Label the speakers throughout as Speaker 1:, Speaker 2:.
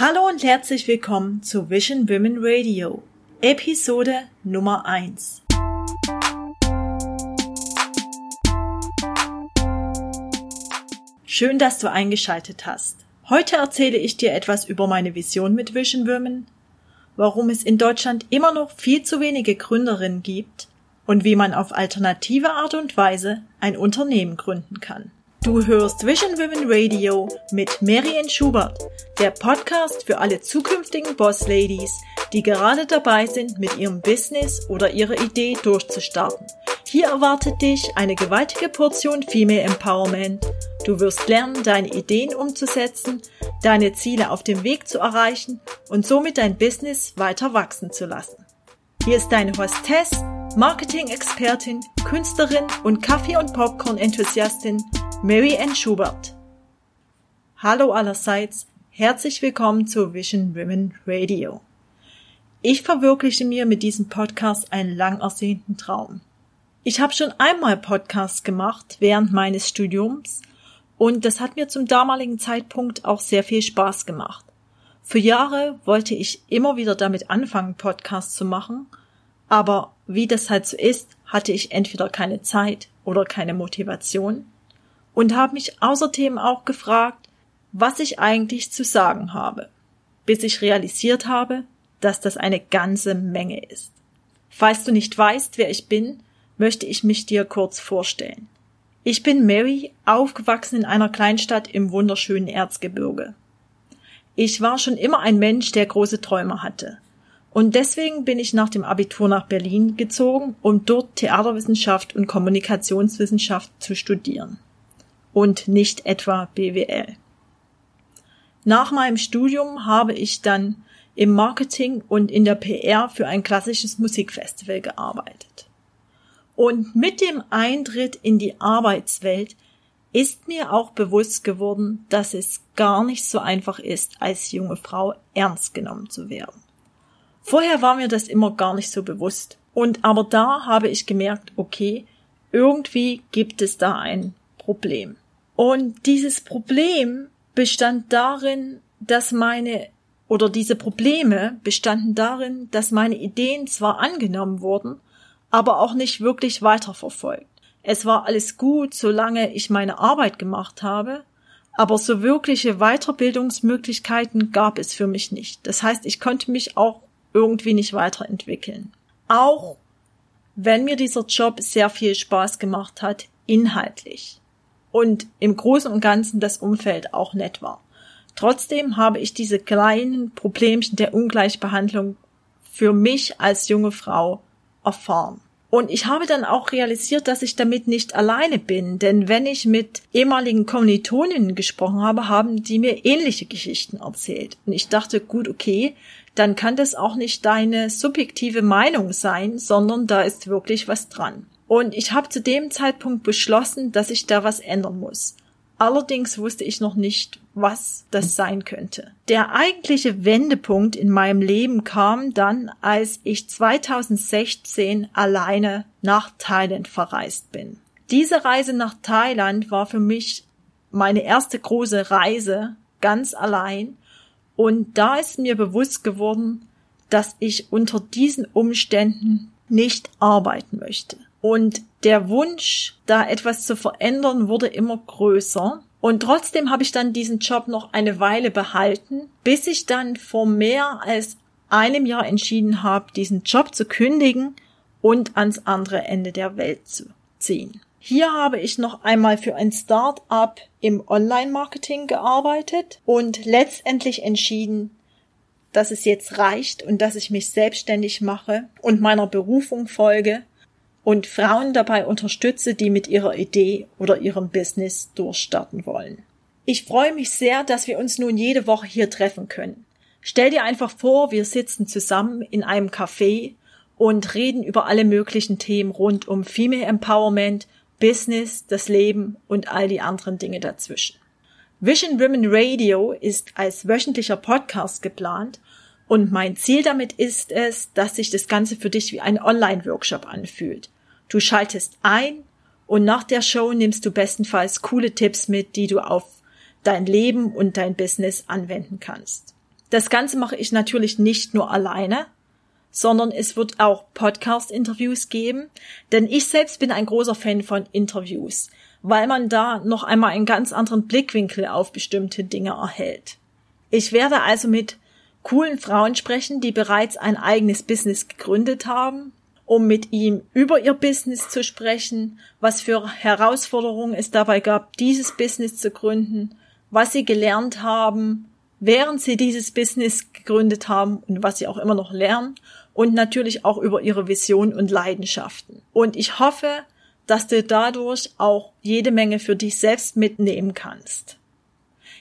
Speaker 1: Hallo und herzlich willkommen zu Vision Women Radio, Episode Nummer 1. Schön, dass du eingeschaltet hast. Heute erzähle ich dir etwas über meine Vision mit Vision Women, warum es in Deutschland immer noch viel zu wenige Gründerinnen gibt und wie man auf alternative Art und Weise ein Unternehmen gründen kann. Du hörst Vision Women Radio mit Marian Schubert, der Podcast für alle zukünftigen Boss Ladies, die gerade dabei sind, mit ihrem Business oder ihrer Idee durchzustarten. Hier erwartet dich eine gewaltige Portion Female Empowerment. Du wirst lernen, deine Ideen umzusetzen, deine Ziele auf dem Weg zu erreichen und somit dein Business weiter wachsen zu lassen. Hier ist deine Hostess, Marketing-Expertin, Künstlerin und Kaffee- und Popcorn-Enthusiastin Mary Ann Schubert. Hallo allerseits, herzlich willkommen zu Vision Women Radio. Ich verwirkliche mir mit diesem Podcast einen lang ersehnten Traum. Ich habe schon einmal Podcasts gemacht während meines Studiums und das hat mir zum damaligen Zeitpunkt auch sehr viel Spaß gemacht. Für Jahre wollte ich immer wieder damit anfangen, Podcasts zu machen, aber wie das halt so ist, hatte ich entweder keine Zeit oder keine Motivation und habe mich außerdem auch gefragt, was ich eigentlich zu sagen habe, bis ich realisiert habe, dass das eine ganze Menge ist. Falls du nicht weißt, wer ich bin, möchte ich mich dir kurz vorstellen. Ich bin Mary, aufgewachsen in einer Kleinstadt im wunderschönen Erzgebirge. Ich war schon immer ein Mensch, der große Träume hatte. Und deswegen bin ich nach dem Abitur nach Berlin gezogen, um dort Theaterwissenschaft und Kommunikationswissenschaft zu studieren und nicht etwa BWL. Nach meinem Studium habe ich dann im Marketing und in der PR für ein klassisches Musikfestival gearbeitet. Und mit dem Eintritt in die Arbeitswelt ist mir auch bewusst geworden, dass es gar nicht so einfach ist, als junge Frau ernst genommen zu werden. Vorher war mir das immer gar nicht so bewusst. Und aber da habe ich gemerkt, okay, irgendwie gibt es da ein Problem. Und dieses Problem bestand darin, dass meine oder diese Probleme bestanden darin, dass meine Ideen zwar angenommen wurden, aber auch nicht wirklich weiterverfolgt. Es war alles gut, solange ich meine Arbeit gemacht habe, aber so wirkliche Weiterbildungsmöglichkeiten gab es für mich nicht. Das heißt, ich konnte mich auch irgendwie nicht weiterentwickeln. Auch wenn mir dieser Job sehr viel Spaß gemacht hat, inhaltlich und im Großen und Ganzen das Umfeld auch nett war. Trotzdem habe ich diese kleinen Problemchen der Ungleichbehandlung für mich als junge Frau erfahren. Und ich habe dann auch realisiert, dass ich damit nicht alleine bin, denn wenn ich mit ehemaligen Kommilitoninnen gesprochen habe, haben die mir ähnliche Geschichten erzählt. Und ich dachte, gut, okay, dann kann das auch nicht deine subjektive Meinung sein, sondern da ist wirklich was dran. Und ich habe zu dem Zeitpunkt beschlossen, dass ich da was ändern muss. Allerdings wusste ich noch nicht, was das sein könnte. Der eigentliche Wendepunkt in meinem Leben kam dann, als ich 2016 alleine nach Thailand verreist bin. Diese Reise nach Thailand war für mich meine erste große Reise ganz allein und da ist mir bewusst geworden, dass ich unter diesen Umständen nicht arbeiten möchte. Und der Wunsch, da etwas zu verändern, wurde immer größer. Und trotzdem habe ich dann diesen Job noch eine Weile behalten, bis ich dann vor mehr als einem Jahr entschieden habe, diesen Job zu kündigen und ans andere Ende der Welt zu ziehen. Hier habe ich noch einmal für ein Start-up im Online-Marketing gearbeitet und letztendlich entschieden, dass es jetzt reicht und dass ich mich selbstständig mache und meiner Berufung folge und Frauen dabei unterstütze, die mit ihrer Idee oder ihrem Business durchstarten wollen. Ich freue mich sehr, dass wir uns nun jede Woche hier treffen können. Stell dir einfach vor, wir sitzen zusammen in einem Café und reden über alle möglichen Themen rund um Female Empowerment, Business, das Leben und all die anderen Dinge dazwischen. Vision Women Radio ist als wöchentlicher Podcast geplant und mein Ziel damit ist es, dass sich das Ganze für dich wie ein Online-Workshop anfühlt. Du schaltest ein und nach der Show nimmst du bestenfalls coole Tipps mit, die du auf dein Leben und dein Business anwenden kannst. Das Ganze mache ich natürlich nicht nur alleine, sondern es wird auch Podcast-Interviews geben, denn ich selbst bin ein großer Fan von Interviews, weil man da noch einmal einen ganz anderen Blickwinkel auf bestimmte Dinge erhält. Ich werde also mit coolen Frauen sprechen, die bereits ein eigenes Business gegründet haben, um mit ihm über ihr Business zu sprechen, was für Herausforderungen es dabei gab, dieses Business zu gründen, was sie gelernt haben, während sie dieses Business gegründet haben und was sie auch immer noch lernen und natürlich auch über ihre Vision und Leidenschaften. Und ich hoffe, dass du dadurch auch jede Menge für dich selbst mitnehmen kannst.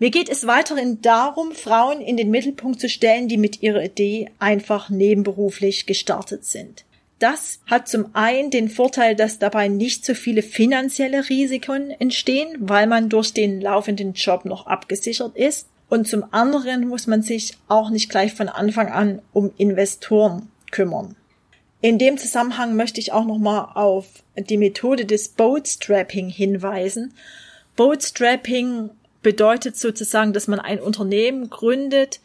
Speaker 1: Mir geht es weiterhin darum, Frauen in den Mittelpunkt zu stellen, die mit ihrer Idee einfach nebenberuflich gestartet sind. Das hat zum einen den Vorteil, dass dabei nicht so viele finanzielle Risiken entstehen, weil man durch den laufenden Job noch abgesichert ist. Und zum anderen muss man sich auch nicht gleich von Anfang an um Investoren kümmern. In dem Zusammenhang möchte ich auch nochmal auf die Methode des Bootstrapping hinweisen. Bootstrapping bedeutet sozusagen, dass man ein Unternehmen gründet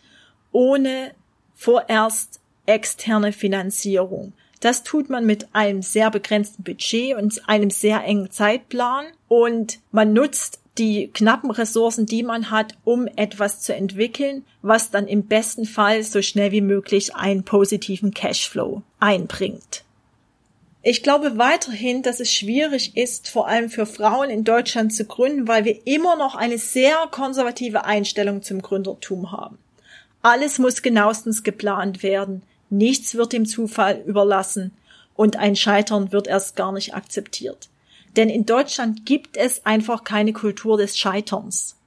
Speaker 1: ohne vorerst externe Finanzierung. Das tut man mit einem sehr begrenzten Budget und einem sehr engen Zeitplan und man nutzt die knappen Ressourcen, die man hat, um etwas zu entwickeln, was dann im besten Fall so schnell wie möglich einen positiven Cashflow einbringt. Ich glaube weiterhin, dass es schwierig ist, vor allem für Frauen in Deutschland zu gründen, weil wir immer noch eine sehr konservative Einstellung zum Gründertum haben. Alles muss genauestens geplant werden, nichts wird dem Zufall überlassen und ein Scheitern wird erst gar nicht akzeptiert. Denn in Deutschland gibt es einfach keine Kultur des Scheiterns.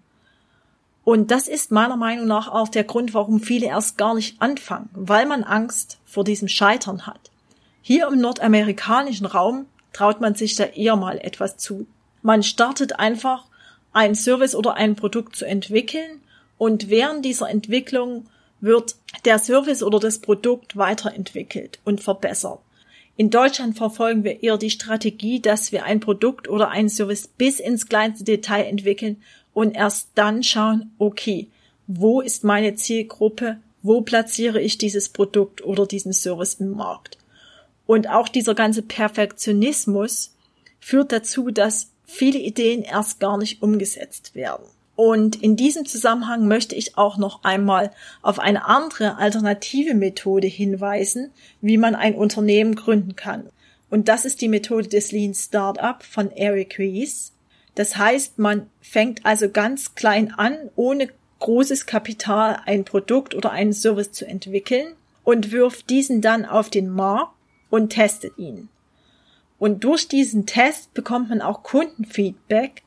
Speaker 1: Und das ist meiner Meinung nach auch der Grund, warum viele erst gar nicht anfangen, weil man Angst vor diesem Scheitern hat. Hier im nordamerikanischen Raum traut man sich da eher mal etwas zu. Man startet einfach ein Service oder ein Produkt zu entwickeln und während dieser Entwicklung wird der Service oder das Produkt weiterentwickelt und verbessert. In Deutschland verfolgen wir eher die Strategie, dass wir ein Produkt oder einen Service bis ins kleinste Detail entwickeln und erst dann schauen, okay, wo ist meine Zielgruppe, wo platziere ich dieses Produkt oder diesen Service im Markt. Und auch dieser ganze Perfektionismus führt dazu, dass viele Ideen erst gar nicht umgesetzt werden. Und in diesem Zusammenhang möchte ich auch noch einmal auf eine andere alternative Methode hinweisen, wie man ein Unternehmen gründen kann. Und das ist die Methode des Lean Startup von Eric Ries. Das heißt, man fängt also ganz klein an, ohne großes Kapital ein Produkt oder einen Service zu entwickeln und wirft diesen dann auf den Markt und testet ihn. Und durch diesen Test bekommt man auch Kundenfeedback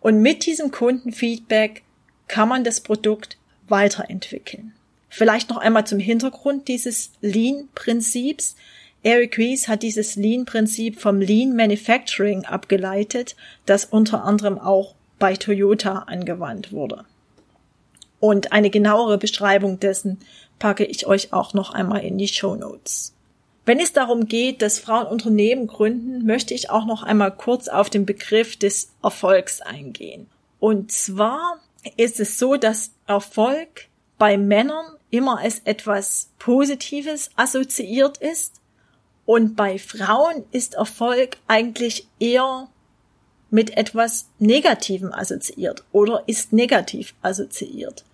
Speaker 1: und mit diesem Kundenfeedback kann man das Produkt weiterentwickeln. Vielleicht noch einmal zum Hintergrund dieses Lean-Prinzips. Eric Ries hat dieses Lean-Prinzip vom Lean Manufacturing abgeleitet, das unter anderem auch bei Toyota angewandt wurde. Und eine genauere Beschreibung dessen packe ich euch auch noch einmal in die Show Notes. Wenn es darum geht, dass Frauen Unternehmen gründen, möchte ich auch noch einmal kurz auf den Begriff des Erfolgs eingehen. Und zwar ist es so, dass Erfolg bei Männern immer als etwas Positives assoziiert ist und bei Frauen ist Erfolg eigentlich eher mit etwas Negativem assoziiert oder ist negativ assoziiert.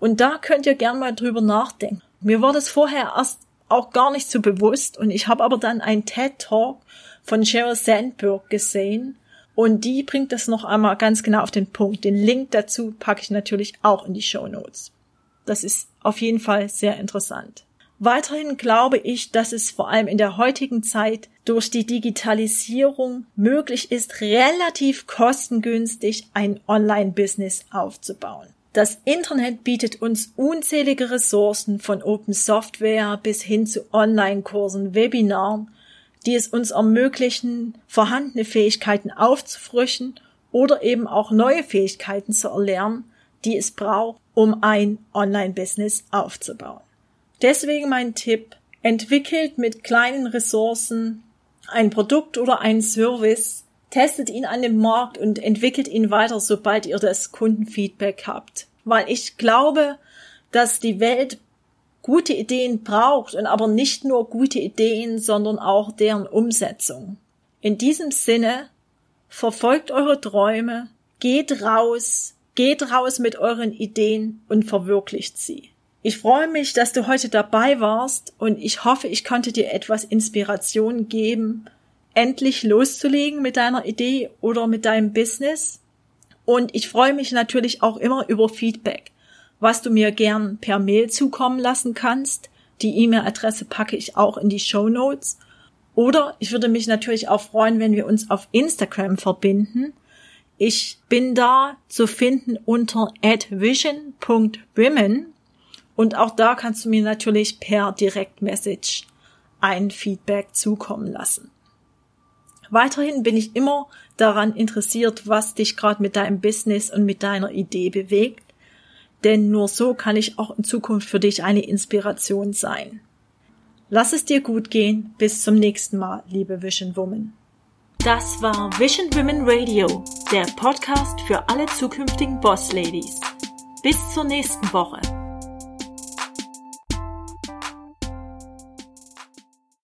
Speaker 1: Und da könnt ihr gern mal drüber nachdenken. Mir war das vorher erst auch gar nicht so bewusst. Und ich habe aber dann ein TED Talk von Sheryl Sandberg gesehen. Und die bringt das noch einmal ganz genau auf den Punkt. Den Link dazu packe ich natürlich auch in die Show Notes. Das ist auf jeden Fall sehr interessant. Weiterhin glaube ich, dass es vor allem in der heutigen Zeit durch die Digitalisierung möglich ist, relativ kostengünstig ein Online-Business aufzubauen. Das Internet bietet uns unzählige Ressourcen von Open Software bis hin zu Online-Kursen, Webinaren, die es uns ermöglichen, vorhandene Fähigkeiten aufzufrischen oder eben auch neue Fähigkeiten zu erlernen, die es braucht, um ein Online-Business aufzubauen. Deswegen mein Tipp, entwickelt mit kleinen Ressourcen ein Produkt oder ein Service, testet ihn an dem Markt und entwickelt ihn weiter, sobald ihr das Kundenfeedback habt. Weil ich glaube, dass die Welt gute Ideen braucht und aber nicht nur gute Ideen, sondern auch deren Umsetzung. In diesem Sinne, verfolgt eure Träume, geht raus, geht raus mit euren Ideen und verwirklicht sie. Ich freue mich, dass du heute dabei warst und ich hoffe, ich konnte dir etwas Inspiration geben, endlich loszulegen mit deiner Idee oder mit deinem Business. Und ich freue mich natürlich auch immer über Feedback, was du mir gern per Mail zukommen lassen kannst. Die E-Mail-Adresse packe ich auch in die Show Notes. Oder ich würde mich natürlich auch freuen, wenn wir uns auf Instagram verbinden. Ich bin da zu finden unter advision.women und auch da kannst du mir natürlich per Direktmessage ein Feedback zukommen lassen. Weiterhin bin ich immer daran interessiert, was dich gerade mit deinem Business und mit deiner Idee bewegt, denn nur so kann ich auch in Zukunft für dich eine Inspiration sein. Lass es dir gut gehen. Bis zum nächsten Mal, liebe Vision Woman. Das war Vision Women Radio, der Podcast für alle zukünftigen Boss Ladies. Bis zur nächsten Woche.